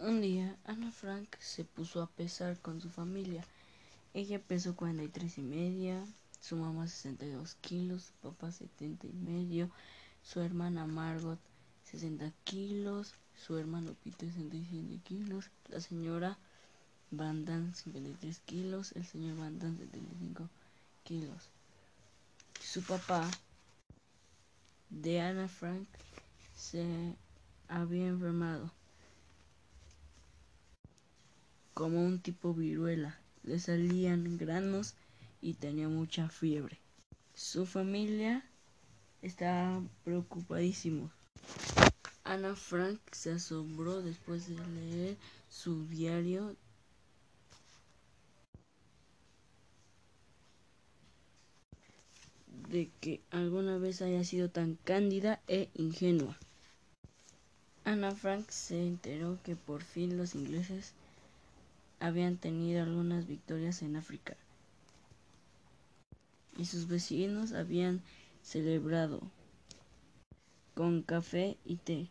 Un día, Ana Frank se puso a pesar con su familia. Ella pesó 43 y media, su mamá 62 kilos, su papá 70 y medio, su hermana Margot 60 kilos, su hermano Peter 67 kilos, la señora Van 53 kilos, el señor Van 75 kilos. Su papá de Ana Frank se había enfermado como un tipo viruela. Le salían granos y tenía mucha fiebre. Su familia estaba preocupadísimo. Ana Frank se asombró después de leer su diario de que alguna vez haya sido tan cándida e ingenua. Ana Frank se enteró que por fin los ingleses habían tenido algunas victorias en África y sus vecinos habían celebrado con café y té.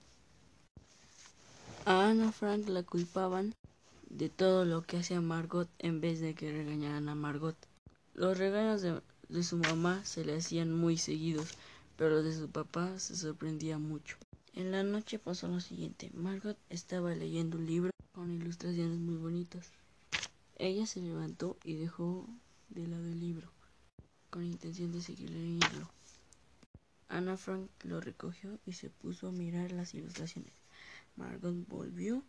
A Ana Frank la culpaban de todo lo que hacía Margot en vez de que regañaran a Margot. Los regaños de, de su mamá se le hacían muy seguidos, pero los de su papá se sorprendía mucho. En la noche pasó lo siguiente. Margot estaba leyendo un libro con ilustraciones muy bonitas. Ella se levantó y dejó de lado el libro, con intención de seguir leyendo. Ana Frank lo recogió y se puso a mirar las ilustraciones. Margot volvió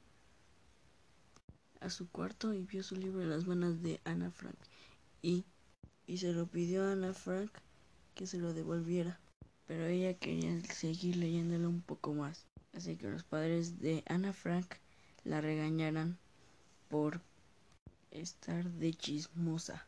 a su cuarto y vio su libro en las manos de Ana Frank y, y se lo pidió a Ana Frank que se lo devolviera. Pero ella quería seguir leyéndolo un poco más. Así que los padres de Ana Frank la regañaran por estar de chismosa.